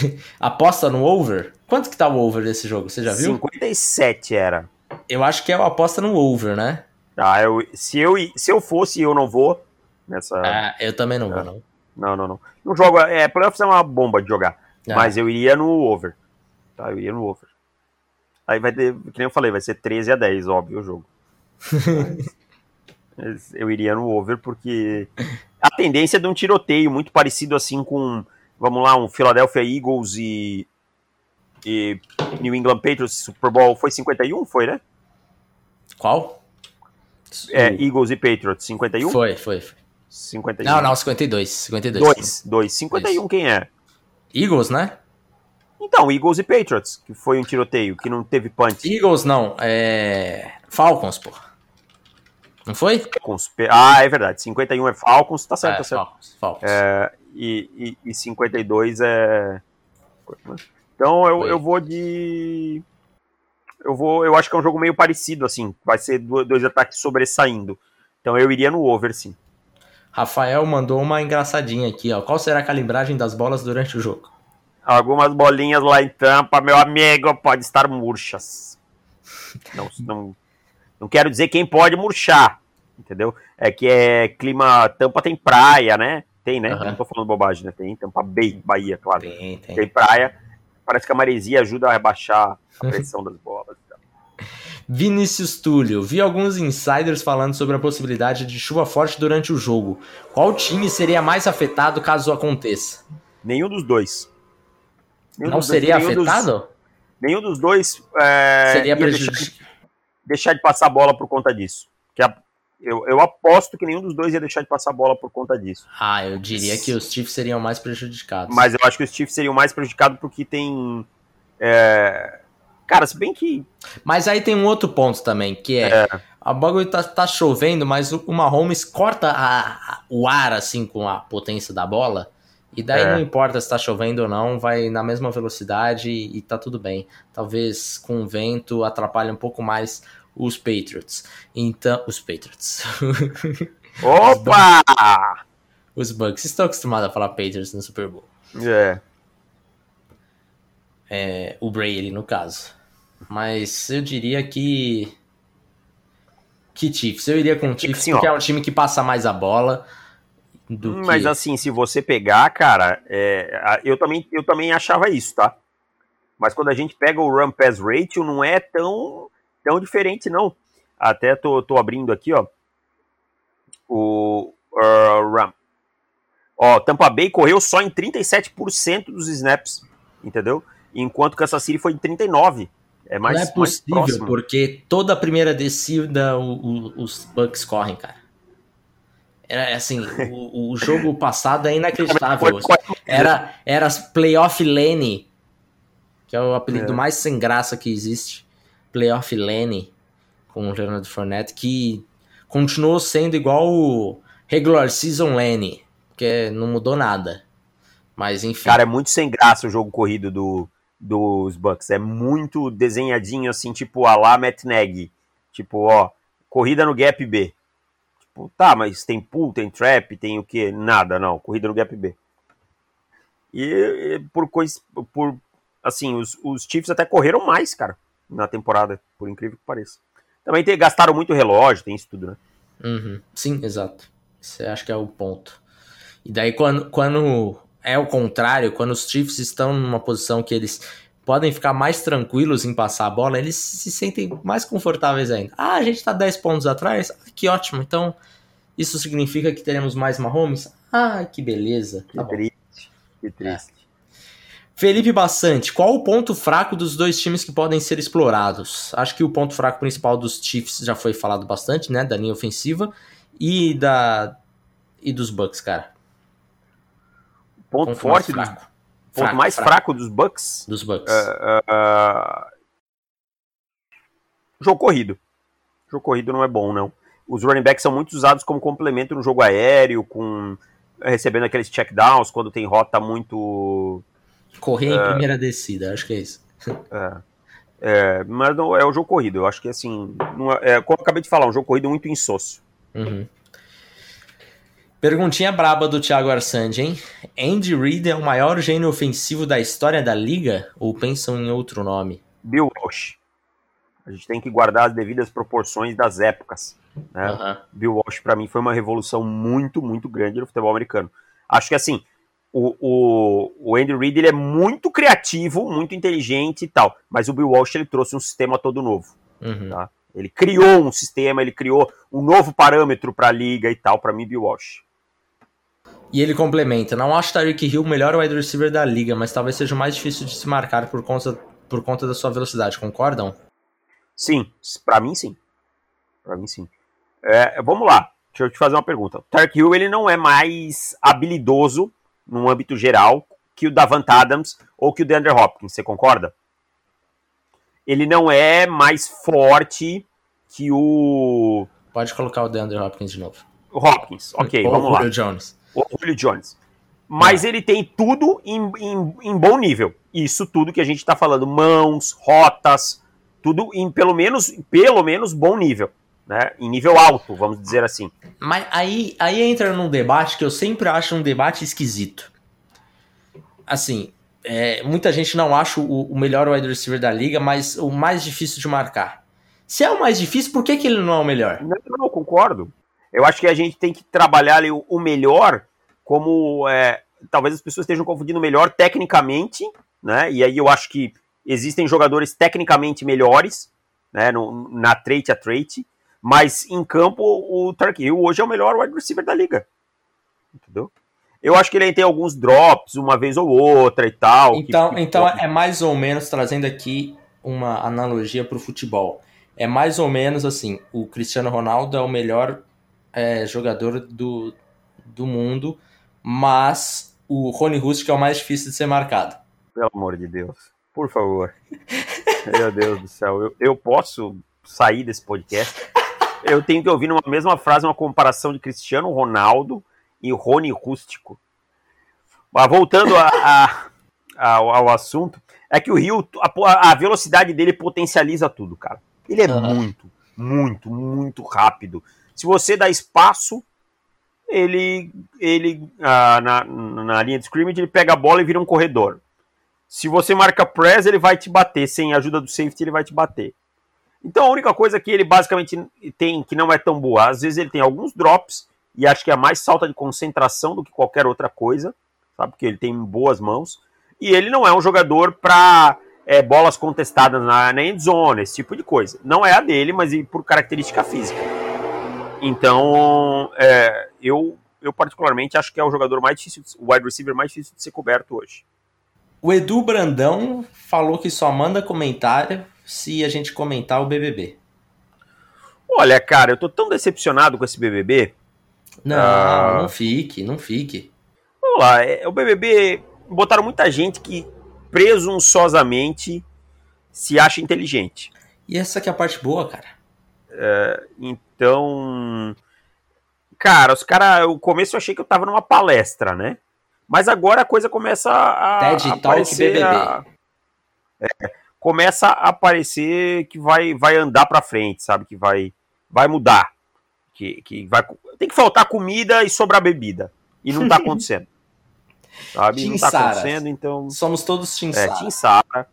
<laughs> Aposta no over? Quanto que tá o over desse jogo? Você já viu? 57 era. Eu acho que é uma aposta no over, né? Ah, eu, se, eu, se eu fosse, eu não vou nessa. Ah, eu também não vou, É. não. Não, não, não. Não jogo. É, playoffs é uma bomba de jogar. Ah, Mas eu iria no over. Tá, eu iria no over. Aí vai ter, que nem eu falei, vai ser 13 a 10, óbvio, o jogo. <laughs> Eu iria no over porque a tendência é de um tiroteio muito parecido assim com, vamos lá, um Philadelphia Eagles e, e New England Patriots Super Bowl foi 51, foi, né? Qual? É, Eagles e Patriots, 51? Foi, foi, foi. 51. Não, não, 52. 52. 2, 2. 51 quem é? Eagles, né? Então, Eagles e Patriots, que foi um tiroteio, que não teve punch. Eagles não, é. Falcons, pô. Não foi? Falcons. Ah, é verdade. 51 é Falcons, tá certo, é, tá certo. Falcons. Falcons. É, e, e, e 52 é. Então eu, Foi. eu vou de. Eu vou. Eu acho que é um jogo meio parecido, assim. Vai ser do- dois ataques sobressaindo. Então eu iria no over, sim. Rafael mandou uma engraçadinha aqui, ó. Qual será a calibragem das bolas durante o jogo? Algumas bolinhas lá em tampa, meu amigo, pode estar murchas. Não, não, não quero dizer quem pode murchar, entendeu? É que é clima. Tampa tem praia, né? Tem, né? Aham. Não tô falando bobagem, né? Tem Tampa Bay, Bahia, claro. Tem, tem. Tem praia. Parece que a maresia ajuda a rebaixar a <laughs> pressão das bolas. e tal. Vinícius Túlio, vi alguns insiders falando sobre a possibilidade de chuva forte durante o jogo. Qual time seria mais afetado caso aconteça? Nenhum dos dois. Nenhum Não dos dois- seria dos- afetado? nenhum dos dois é, seria ia deixar, prejudicado. deixar de passar a bola por conta disso. Que a- eu, eu aposto que nenhum dos dois ia deixar de passar a bola por conta disso. Ah, eu diria que os Chiefs seriam mais prejudicados. Mas eu acho que os Chiefs seriam mais prejudicados porque tem. é, Cara, se bem que. Mas aí tem um outro ponto também, que é, a bagulho tá, tá chovendo, mas o, o Mahomes corta a- o ar assim com a potência da bola. E daí É. não importa se tá chovendo ou não, vai na mesma velocidade e, e tá tudo bem. Talvez com o vento atrapalhe um pouco mais os Patriots. Então, os Patriots. <laughs> Opa! os Bucks. Estou acostumado a falar Patriots no Super Bowl. É. É, o Brady, no caso. Mas eu diria que. Que Chiefs. Eu iria com o Chiefs, assim, porque ó. é um time que passa mais a bola do que. Mas assim, se você pegar, cara, é, eu, também, eu também achava isso, tá? Mas quando a gente pega o Run Pass Ratio, não é tão, tão diferente, não. Até tô, tô abrindo aqui, ó. O uh, Run. Ó, Tampa Bay correu só em 37% dos snaps, entendeu? Enquanto Kansas City foi em 39%. É mais, não é possível, porque toda a primeira descida o- o- os Bucks correm, cara. Era assim, o, o <laughs> jogo passado é inacreditável. Era, era Playoff Lenny, que é o apelido É. mais sem graça que existe. Playoff Lenny, com o Leonard Fournette, que continuou sendo igual o Regular Season Lenny, que não mudou nada. Mas enfim. Cara, é muito sem graça o jogo corrido do, dos Bucks. É muito desenhadinho, assim, tipo a lá Matt Nagy. Tipo, ó, corrida no gap B. Tipo, tá, mas tem pull, tem trap, tem o quê? Nada, não. Corrida no gap B. E, e por coisa. Por, assim, os, os Chiefs até correram mais, cara, na temporada, por incrível que pareça. Também tem, gastaram muito relógio, tem isso tudo, né? Uhum. Sim, exato. Isso acho que é o ponto. E daí, quando, quando é o contrário, quando os Chiefs estão numa posição que eles podem ficar mais tranquilos em passar a bola, eles se sentem mais confortáveis ainda. Ah, a gente tá 10 pontos atrás? Ah, que ótimo. Então, isso significa que teremos mais Mahomes? Ah, que beleza. Que Tá bom. triste, que triste. Felipe Bassante, qual o ponto fraco dos dois times que podem ser explorados? Acho que o ponto fraco principal dos Chiefs já foi falado bastante, né? Da linha ofensiva e da e dos Bucks, cara. Ponto, Ponto forte mais dos, fraco. Ponto Fraco, mais fraco. fraco dos Bucks. Dos Bucks. É, é, Jogo corrido. Jogo corrido não é bom, não. Os running backs são muito usados como complemento no jogo aéreo, com recebendo aqueles checkdowns quando tem rota muito. Correr em primeira descida, acho que é isso. É, é, mas não é o jogo corrido. Eu acho que assim, é, é, como eu acabei de falar, um jogo corrido muito insosso. Uhum. Perguntinha braba do Thiago Arsandi, hein? Andy Reid é o maior gênio ofensivo da história da liga? Ou pensam em outro nome? Bill Walsh. A gente tem que guardar as devidas proporções das épocas. Né? Uhum. Bill Walsh, para mim, foi uma revolução muito, muito grande no futebol americano. Acho que, assim, o, o, o Andy Reid ele é muito criativo, muito inteligente e tal, mas o Bill Walsh ele trouxe um sistema todo novo. Uhum. Tá? Ele criou um sistema, ele criou um novo parâmetro para a liga e tal. Para mim, Bill Walsh. E ele complementa: Não acho Tyreek Hill o melhor wide receiver da liga, mas talvez seja o mais difícil de se marcar por conta, por conta da sua velocidade. Concordam? Sim, para mim sim. Para mim sim. É, vamos lá, deixa eu te fazer uma pergunta. O Tark Hill ele não é mais habilidoso no âmbito geral que o Davant Adams ou que o DeAndre Hopkins, você concorda? Ele não é mais forte que o Pode colocar o DeAndre Hopkins de novo. o Hopkins. Ok, vamos o lá. Julio Jones. O Julio Jones. Mas ele tem tudo em, em, em bom nível. Isso tudo que a gente está falando, mãos, rotas, tudo em pelo menos, pelo menos bom nível. Né? Em nível alto, vamos dizer assim. Mas aí, aí entra num debate que eu sempre acho um debate esquisito. Assim, é, muita gente não acha o, o melhor wide receiver da liga, mas o mais difícil de marcar. Se é o mais difícil, por que, que ele não é o melhor? Não, não, concordo. Eu acho que a gente tem que trabalhar ali o, o melhor como. É, talvez as pessoas estejam confundindo melhor tecnicamente, né? E aí eu acho que existem jogadores tecnicamente melhores, né? No, na trait a trait, mas em campo o Tark Hill hoje é o melhor wide receiver da liga. Entendeu? Eu acho que ele tem alguns drops, uma vez ou outra e tal. Então, que, que, então é mais ou menos trazendo aqui uma analogia para o futebol. É mais ou menos assim: o Cristiano Ronaldo é o melhor é, jogador do, do mundo, mas o Rony Rustic é o mais difícil de ser marcado. Pelo amor de Deus, por favor. Meu Deus do céu, eu, eu posso sair desse podcast? Eu tenho que ouvir numa mesma frase uma comparação de Cristiano Ronaldo e Rony Rústico. Mas voltando a, a, ao, ao, assunto, é que o Rio, a, a, velocidade dele potencializa tudo, cara. Ele é uhum. muito, muito, muito rápido. Se você dá espaço, ele, ele ah, na, na linha de scrimmage, ele pega a bola e vira um corredor. Se você marca press, ele vai te bater. Sem a ajuda do safety, ele vai te bater. Então a única coisa que ele basicamente tem que não é tão boa, às vezes ele tem alguns drops, e acho que é mais falta de concentração do que qualquer outra coisa, sabe? Porque ele tem boas mãos. E ele não é um jogador para é, bolas contestadas na, na end zone, esse tipo de coisa. Não é a dele, mas por característica física. Então, é, eu, eu particularmente acho que é o jogador mais difícil, o wide receiver mais difícil de ser coberto hoje. O Edu Brandão falou que só manda comentário se a gente comentar o BBB. Olha, cara, eu tô tão decepcionado com esse BBB. Não, ah, não fique, não fique. Vamos lá, é, o BBB botaram muita gente que presunçosamente se acha inteligente. E essa que é a parte boa, cara. É, então, cara, os caras, o começo eu achei que eu tava numa palestra, né? Mas agora a coisa começa a, TED a aparecer, BBB. A, é, começa a aparecer que vai, vai andar para frente, sabe? Que vai, vai mudar, que, que vai, tem que faltar comida e sobrar bebida e não tá <laughs> acontecendo, sabe? Não tá acontecendo, então somos todos Tim é, Tim Sara.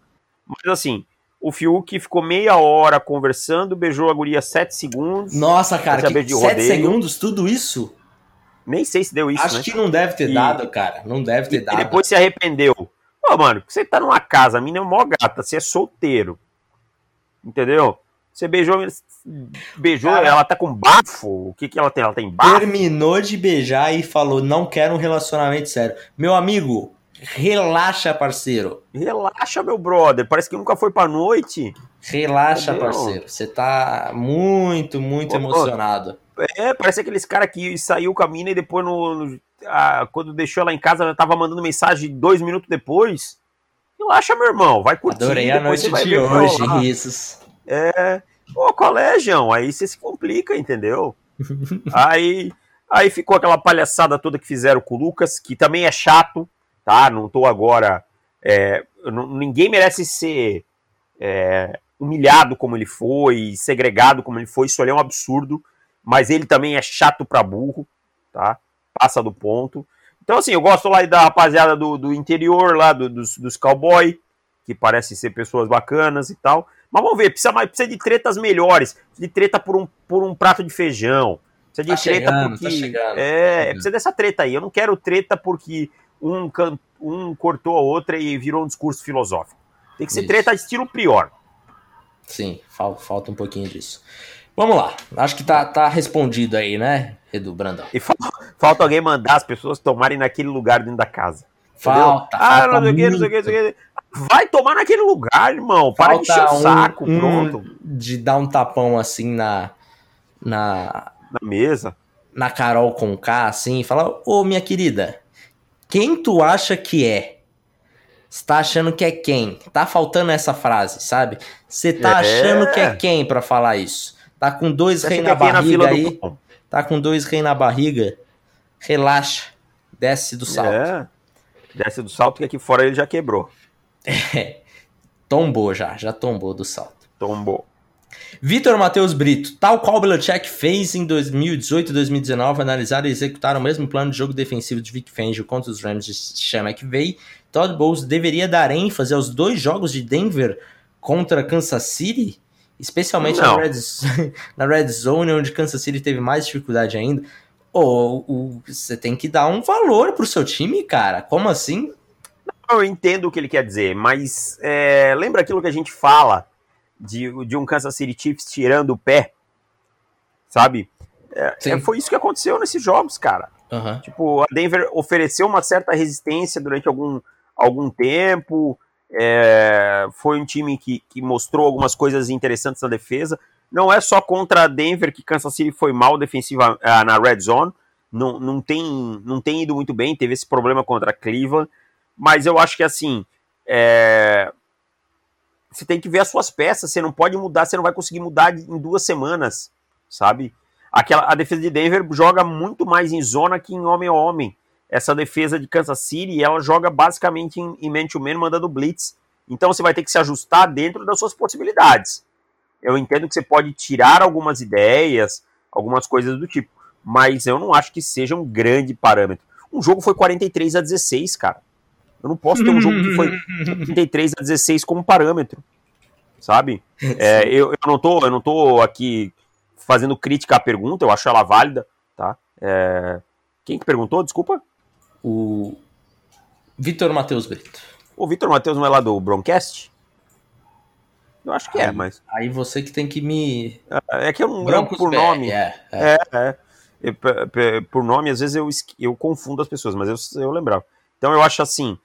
Mas assim, o Fiuk ficou meia hora conversando, beijou a guria sete segundos. Nossa, cara, que sete rodeio. segundos, tudo isso? Nem sei se deu isso, Acho né? que não deve ter e, dado, cara. Não deve ter e, dado. E depois se arrependeu. Pô, mano, você tá numa casa, a mina é mó gata, você é solteiro. Entendeu? Você beijou, beijou, cara, ela tá com bafo? O que que ela tem? Ela tem bafo? Terminou de beijar e falou, não quero um relacionamento sério. Meu amigo, relaxa, parceiro. Relaxa, meu brother. Parece que nunca foi pra noite. Relaxa, Entendeu? parceiro. Você tá muito, muito Ô, emocionado. É, parece aqueles caras que saiu com a mina e depois no, no, a, quando deixou ela em casa, ela tava mandando mensagem dois minutos depois. Relaxa, meu irmão, vai curtir. Adorei a noite de hoje, isso. É, Pô, João? Aí você se complica, entendeu? <laughs> aí, aí ficou aquela palhaçada toda que fizeram com o Lucas, que também é chato, tá? Não tô agora. É, ninguém merece ser é, humilhado como ele foi, segregado como ele foi, isso ali é um absurdo. Mas ele também é chato pra burro, tá? Passa do ponto. Então, assim, eu gosto lá da rapaziada do, do interior, lá do, dos, dos cowboy, que parecem ser pessoas bacanas e tal. Mas vamos ver, precisa, mais, precisa de tretas melhores. de treta por um, por um prato de feijão. Precisa de tá treta chegando, porque. Tá chegando, é, tá precisa dessa treta aí. Eu não quero treta porque um, um cortou a outra e virou um discurso filosófico. Tem que ser Isso. treta de estilo pior. Sim, falta um pouquinho disso. Vamos lá. Acho que tá, tá respondido aí, né, Edu Brandão? E falta, falta alguém mandar as pessoas tomarem naquele lugar dentro da casa. Falta. Ah, falta não sei o que, não sei o que, não sei o que. Vai tomar naquele lugar, irmão. Para Falta de encher o saco, um, pronto. de dar um tapão assim na. Na, na mesa. Na Carol com K, assim, e falar: Ô, minha querida, quem tu acha que é? Você tá achando que é quem? Tá faltando essa frase, sabe? Você tá é. achando que é quem para falar isso? Tá com dois reis na é barriga na aí? Do... Tá com dois reis na barriga? Relaxa. Desce do salto. É. Desce do salto que aqui fora ele já quebrou. <laughs> É, tombou já, já tombou do salto. Tombou. Vitor Matheus Brito, tal qual o Belichick fez em 2018 e 2019, analisar e executar o mesmo plano de jogo defensivo de Vic Fangio contra os Rams de Sean McVay, Todd Bowles deveria dar ênfase aos dois jogos de Denver contra Kansas City, especialmente na red, <laughs> na red, Zone, onde Kansas City teve mais dificuldade ainda. Ou você tem que dar um valor pro seu time, cara. Como assim? eu entendo o que ele quer dizer, mas é, lembra aquilo que a gente fala de, de um Kansas City Chiefs tirando o pé? Sabe? É, é, foi isso que aconteceu nesses jogos, cara. Uhum. Tipo, a Denver ofereceu uma certa resistência durante algum, algum tempo. É, foi um time que, que mostrou algumas coisas interessantes na defesa. Não é só contra a Denver que Kansas City foi mal defensiva ah, na red zone. Não, não, tem, não tem ido muito bem. Teve esse problema contra Cleveland. Mas eu acho que assim. É... Você tem que ver as suas peças, você não pode mudar, você não vai conseguir mudar em duas semanas, sabe? Aquela, a defesa de Denver joga muito mais em zona que em homem a homem. Essa defesa de Kansas City, ela joga basicamente em, em man-to-man, mandando blitz. Então você vai ter que se ajustar dentro das suas possibilidades. Eu entendo que você pode tirar algumas ideias, algumas coisas do tipo, mas eu não acho que seja um grande parâmetro. Um jogo foi 43 a 16, cara. Eu não posso ter um jogo que foi <laughs> 33 a 16 como parâmetro. Sabe? <laughs> É, eu, eu, não tô, eu não tô aqui fazendo crítica à pergunta, eu acho ela válida, tá? É, quem que perguntou? Desculpa. O Vitor Matheus Brito. O Vitor Matheus não é lá do Broncast? Eu acho que é, aí, é, mas. Aí você que tem que me. É, é que eu não lembro por nome. É, é. é, é. Por nome, às vezes eu, eu confundo as pessoas, mas eu, eu lembrava. Então eu acho assim: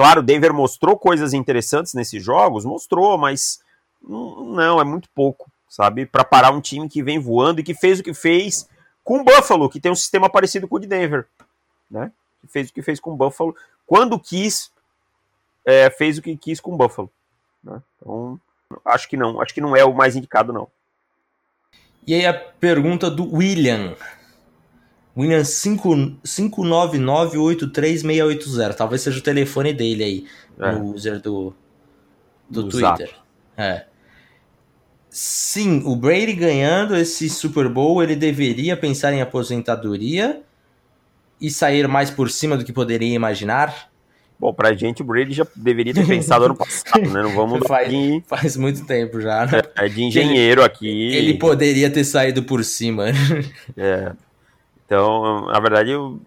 Claro, o Denver mostrou coisas interessantes nesses jogos, mostrou, mas não, é muito pouco, sabe? Para parar um time que vem voando e que fez o que fez com o Buffalo, que tem um sistema parecido com o de Denver, né? Que fez o que fez com o Buffalo. Quando quis, é, fez o que quis com o Buffalo. Né? Então, acho que não, acho que não é o mais indicado, não. E aí a pergunta do William. William 599836680. Talvez seja o telefone dele aí, é. no user do, do, do Twitter. Zap. É. Sim, o Brady ganhando esse Super Bowl, ele deveria pensar em aposentadoria e sair mais por cima do que poderia imaginar. Bom, pra gente o Brady já deveria ter pensado ano passado, né? Não vamos <laughs> faz, de... faz muito tempo já. Né? É, é de engenheiro ele, aqui. Ele poderia ter saído por cima. É. Então, na verdade, eu.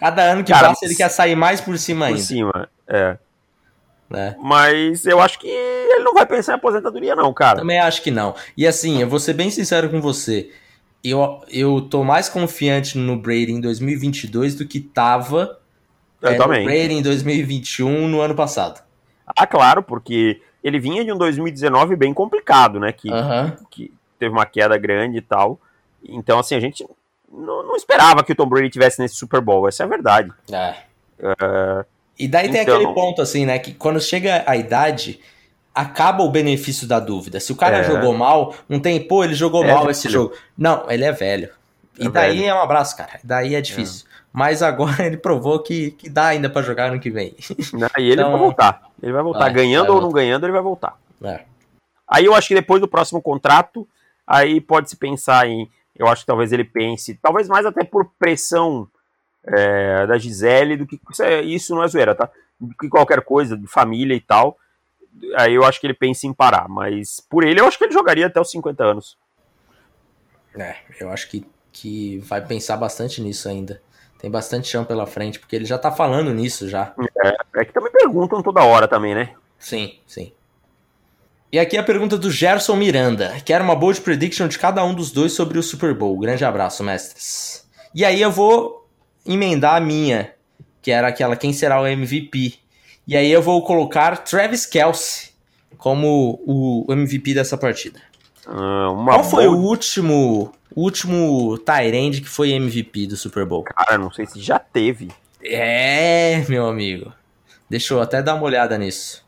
Cada ano que Cara, passa ele quer sair mais por cima por ainda. Por cima, é. é. Mas eu acho que ele não vai pensar em aposentadoria, não, cara. Também acho que não. E assim, eu vou ser bem sincero com você. Eu, eu tô mais confiante no Brady em 2022 do que tava eu é, também. no Brady em 2021 no ano passado. Ah, claro, porque ele vinha de um 2019 bem complicado, né? Que, uh que teve uma queda grande e tal. Então, assim, a gente não, não, esperava que o Tom Brady tivesse nesse Super Bowl, essa é a verdade. É. é... E daí tem então... aquele ponto, assim, né? Que quando chega a idade, acaba o benefício da dúvida. Se o cara é. jogou mal, não tem, pô, ele jogou é mal velho. esse jogo. Não, ele é velho. E é daí velho. é um abraço, cara. Daí é difícil. É. Mas agora <laughs> ele provou que, que dá ainda para jogar no que vem. E ele então, vai voltar. Ele vai voltar. Vai, ganhando vai ou não ganhando, ele vai voltar. É. Aí eu acho que depois do próximo contrato, aí pode se pensar em. Eu acho que talvez ele pense, talvez mais até por pressão é, da Gisele, do que. Isso não é zoeira, tá? Do que qualquer coisa, de família e tal. Aí eu acho que ele pensa em parar. Mas por ele, eu acho que ele jogaria até os 50 anos. É, eu acho que, que vai pensar bastante nisso ainda. Tem bastante chão pela frente, porque ele já tá falando nisso já. É, é que também perguntam toda hora também, né? Sim, sim. E aqui a pergunta do Gerson Miranda. Quero uma bold prediction de cada um dos dois sobre o Super Bowl. Grande abraço, mestres. E aí eu vou emendar a minha, que era aquela quem será o MVP. E aí eu vou colocar Travis Kelsey como o MVP dessa partida. Ah, Qual foi o último último Tyrande que foi MVP do Super Bowl? Cara, não sei se já teve. É, meu amigo. Deixa eu até dar uma olhada nisso.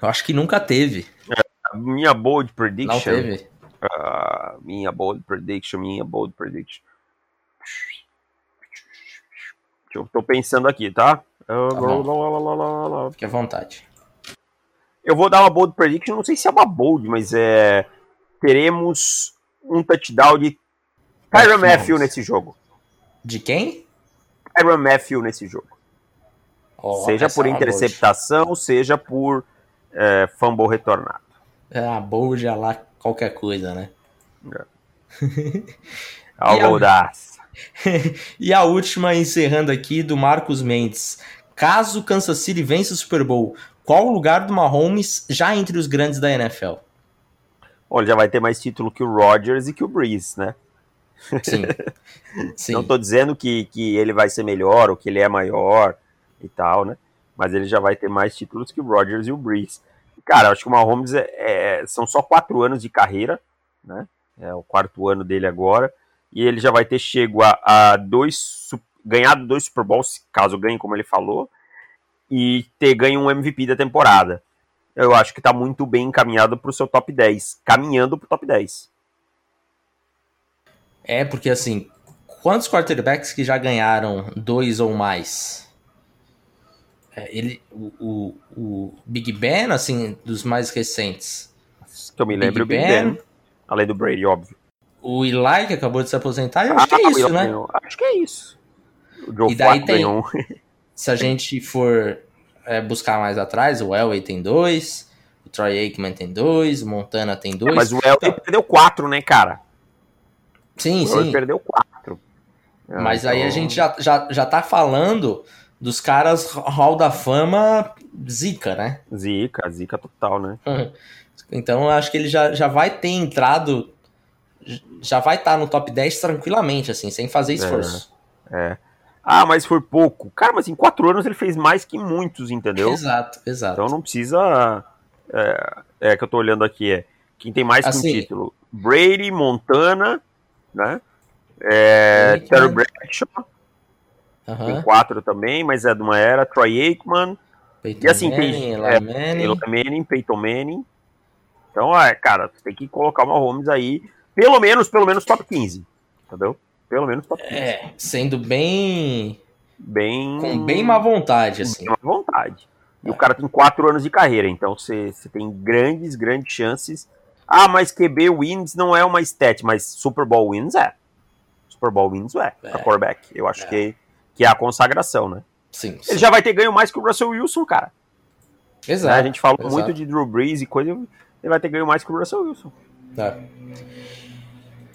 Eu acho que nunca teve. É, minha bold prediction. Não teve. Uh, minha bold prediction, minha bold prediction. Eu tô pensando aqui, tá? Tá Fique à vontade. Eu vou dar uma bold prediction, não sei se é uma bold, mas é. Teremos um touchdown de Tyron Matthew nesse jogo. De quem? Tyron Matthew nesse jogo. Oh, seja por é interceptação, seja por é, fumble retornado. É, a bold é lá qualquer coisa, né? É. <laughs> Algodaça. <laughs> e a última, encerrando aqui, do Marcos Mendes. Caso Kansas City vença o Super Bowl, qual o lugar do Mahomes já entre os grandes da NFL? Olha, já vai ter mais título que o Rodgers e que o Breeze, né? Sim. <laughs> Sim. Não estou dizendo que, que ele vai ser melhor ou que ele é maior e tal, né? Mas ele já vai ter mais títulos que o Rodgers e o Breeze. Cara, acho que o Mahomes é, é, são só quatro anos de carreira, né? É o quarto ano dele agora. E ele já vai ter chego a, a dois. ganhado dois Super Bowls, caso ganhe, como ele falou, e ter ganho um MVP da temporada. Eu acho que está muito bem encaminhado para o seu top 10. Caminhando para o top 10. É, porque assim, quantos quarterbacks que já ganharam dois ou mais? É, ele, o, o, o, Big Ben, assim, dos mais recentes. Que eu me lembro, Big o Big Ben, ben, além do Brady, óbvio. O Eli, que acabou de se aposentar, eu ah, acho que é isso, né? Acho que é isso. E daí tem, <laughs> se a gente for é, buscar mais atrás, o Elway tem dois, o Troy Aikman tem dois, o Montana tem dois. É, mas o Elway então, perdeu quatro, né, cara? Sim, o sim. perdeu quatro. Mas então... aí a gente já, já, já tá falando dos caras Hall da Fama zica, né? Zica, zica total, né? <laughs> então eu acho que ele já, já vai ter entrado, já vai estar tá no top 10 tranquilamente, assim, sem fazer é, esforço. É. é. Ah, mas foi pouco. Cara, mas em quatro anos ele fez mais que muitos, entendeu? Exato, exato. Então não precisa. É, é que eu tô olhando aqui, é. Quem tem mais assim, que um assim, título? Brady, Montana, né? É, Terry Bradshaw. Uhum. Tem quatro também, mas é de uma era. Troy Aikman. Peyton e assim, Manning, tem é, Manning. Manning, Peyton Manning. Então, é, cara, tem que colocar uma Holmes aí, pelo menos, pelo menos top 15. Entendeu? Pelo menos top 15. É, sendo bem. Bem. Com bem má vontade, assim. Bem má vontade. E é. o cara tem quatro anos de carreira, então você tem grandes, grandes chances ah, mas QB wins não é uma stat, mas Super Bowl wins é. Super Bowl wins é, é. a quarterback. Eu acho é. que, que é a consagração, né? Sim, sim, Ele já vai ter ganho mais que o Russell Wilson, cara. Exato. Né? A gente falou exato. muito de Drew Brees e coisa, ele vai ter ganho mais que o Russell Wilson. É.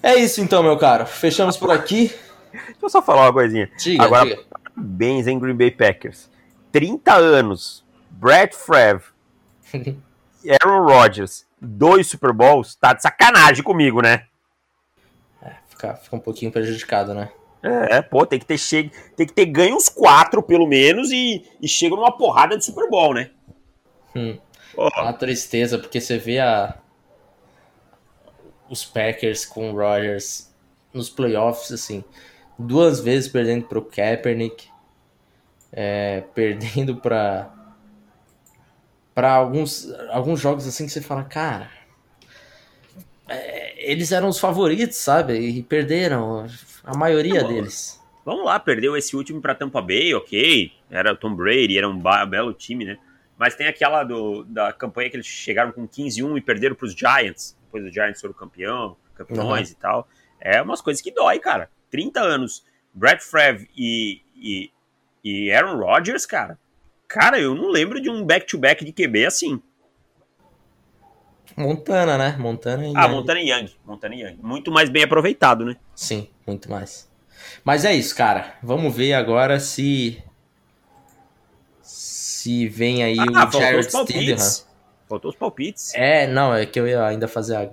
É isso então, meu caro. Fechamos por aqui. Deixa eu só falar uma coisinha. Diga, Agora, diga. bens em Green Bay Packers. 30 anos, Brett Favre, <laughs> Aaron Rodgers dois Super Bowls, tá de sacanagem comigo, né? É, fica, fica um pouquinho prejudicado, né? É, pô, tem que ter, che... tem que ter ganho uns quatro, pelo menos, e, e chega numa porrada de Super Bowl, né? Hum. Uma tristeza, porque você vê a... os Packers com o Rodgers nos playoffs, assim, duas vezes perdendo pro Kaepernick, é, <laughs> perdendo para para alguns alguns jogos assim que você fala, cara, é, eles eram os favoritos, sabe? E perderam a maioria deles. Vamos lá, perdeu esse último para Tampa Bay, ok. Era o Tom Brady, era um belo time, né? Mas tem aquela do, da campanha que eles chegaram com 15-1 e perderam para os Giants. Depois os Giants foram campeão, campeões uhum. e tal. É umas coisas que dói, cara. 30 anos. Brett Favre e, e, e Aaron Rodgers, cara. Cara, eu não lembro de um back-to-back -back de QB assim. Montana, né? Montana e Ah, Young. Montana e Young. Montana e Young. Muito mais bem aproveitado, né? Sim, muito mais. Mas é isso, cara. Vamos ver agora se se vem aí ah, o Jared Stidham. Faltou os palpites. É, não, é que eu ia ainda fazer a...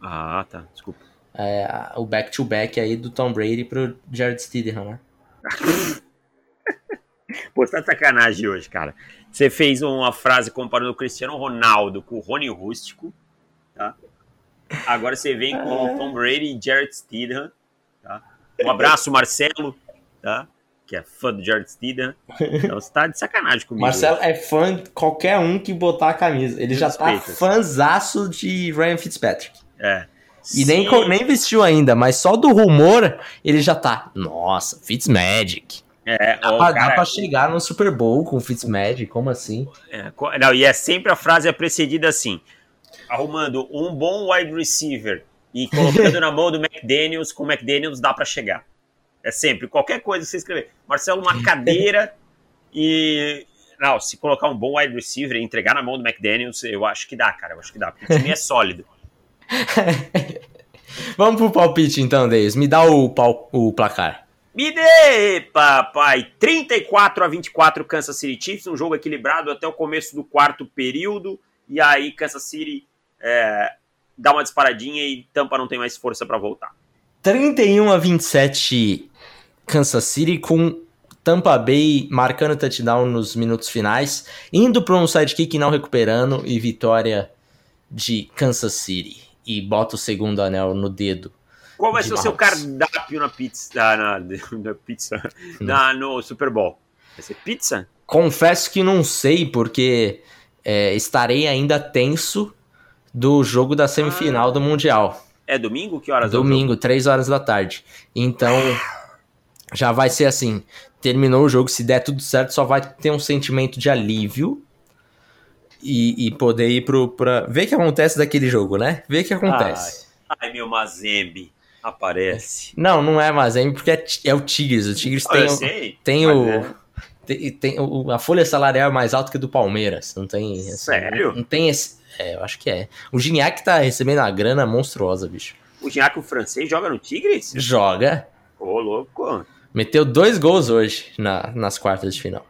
Ah, tá. Desculpa. É, o back-to-back -back aí do Tom Brady pro Jared Stidham, né? <laughs> Pô, você tá sacanagem hoje, cara. Você fez uma frase comparando o Cristiano Ronaldo com o Rony Rústico, tá? Agora você vem com o Tom Brady e Jared Stidham, tá? Um abraço, Marcelo, tá? Que é fã do Jared Stidham. <laughs> Então você tá de sacanagem comigo. Marcelo é fã de qualquer um que botar a camisa. Ele já tá fãzaço de Ryan Fitzpatrick. É. E nem, nem vestiu ainda, mas só do rumor ele já tá. Nossa, Fitzmagic. É, dá, pra, cara, dá pra chegar no Super Bowl com Fitzmagic, como assim? É, não, e é sempre a frase é precedida assim: arrumando um bom wide receiver e colocando <laughs> na mão do McDaniels, com o McDaniels dá para chegar. É sempre, qualquer coisa que você escrever. Marcelo, uma cadeira e. Não, se colocar um bom wide receiver e entregar na mão do McDaniels, eu acho que dá, cara. Eu acho que dá, porque o time é <laughs> sólido. Vamos pro palpite então, Deis. Me dá o, pal o placar. Me dê, papai! 34 a 24 Kansas City Chiefs, um jogo equilibrado até o começo do quarto período. E aí Kansas City é, dá uma disparadinha e Tampa não tem mais força para voltar. 31 a 27 Kansas City com Tampa Bay marcando touchdown nos minutos finais, indo para um sidekick não recuperando e vitória de Kansas City. E bota o segundo anel no dedo qual vai ser o seu cardápio na pizza, na, <laughs> na pizza, na, no Super Bowl? Vai ser pizza? Confesso que não sei, porque é, estarei ainda tenso do jogo da semifinal ah, do Mundial. É domingo? Que horas? Domingo, 3 horas da tarde. Então, já vai ser assim. Terminou o jogo, se der tudo certo, só vai ter um sentimento de alívio e, e poder ir pro, pra... Ver o que acontece daquele jogo, né? Ver o que acontece. Ai, ai meu Mazembe aparece. Não, não é Mazembe, porque é, é, o Tigres. O Tigres tem, o, sei, tem o. É. Tem, tem o, a folha salarial é mais alta que a do Palmeiras. Não tem. Assim, Sério? Não tem esse. É, eu acho que é. O Gignac tá recebendo uma grana monstruosa, bicho. O Gignac, o francês, joga no Tigres? Joga. Ô, louco. Meteu dois gols hoje na, nas quartas de final.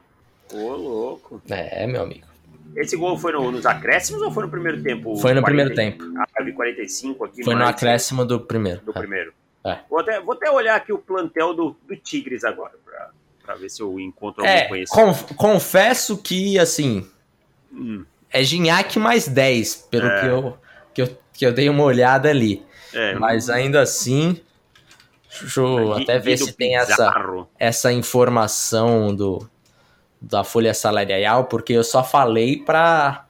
Ô, louco. É, meu amigo. Esse gol foi no, nos acréscimos ou foi no primeiro tempo? Foi no 40, primeiro tempo. Ah, vi 45 aqui. Foi no acréscimo do primeiro. Do é. primeiro. É. Vou, até, vou até olhar aqui o plantel do, do Tigres agora, pra, pra ver se eu encontro algum é, conhecido. confesso que, assim, hum. É Ginhaque mais 10, pelo é. que, eu, que, eu, que eu dei uma olhada ali. É, Mas ainda assim, deixa eu até ver se tem essa, essa informação do, da folha salarial, porque eu só falei para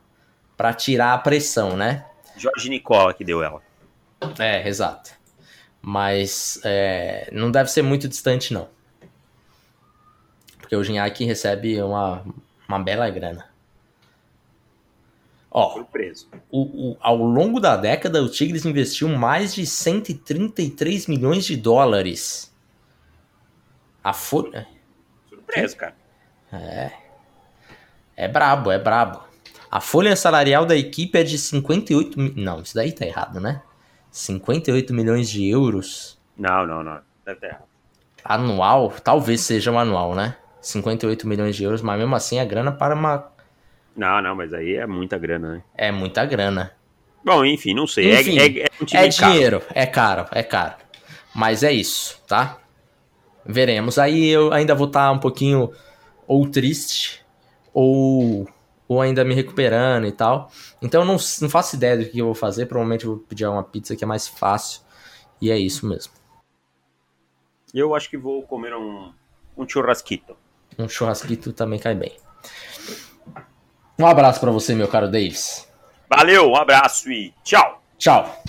tirar a pressão, né? Jorge Nicola que deu ela. É, exato. Mas é, não deve ser muito distante, não. Porque o Gignac recebe uma, uma bela grana. Ó, o, o, ao longo da década, o Tigres investiu mais de 133 milhões de dólares. A folha. Surpreso, cara. É. É brabo, é brabo. A folha salarial da equipe é de 58 mil. Não, isso daí tá errado, né? 58 milhões de euros. Não, não, não. Deve estar errado. Anual? Talvez seja um anual, né? 58 milhões de euros, mas mesmo assim é grana para uma. Não, não, mas aí é muita grana, né? É muita grana. Bom, enfim, não sei. É, enfim, é, é, é, um é dinheiro, é caro, é caro. Mas é isso, tá? Veremos. Aí eu ainda vou estar um pouquinho ou triste, ou, ou ainda me recuperando e tal. Então eu não, não faço ideia do que eu vou fazer. Provavelmente eu vou pedir uma pizza que é mais fácil. E é isso mesmo. Eu acho que vou comer um, um churrasquito. Um churrasquito também cai bem. Um abraço para você, meu caro Davis. Valeu, um abraço e tchau. Tchau.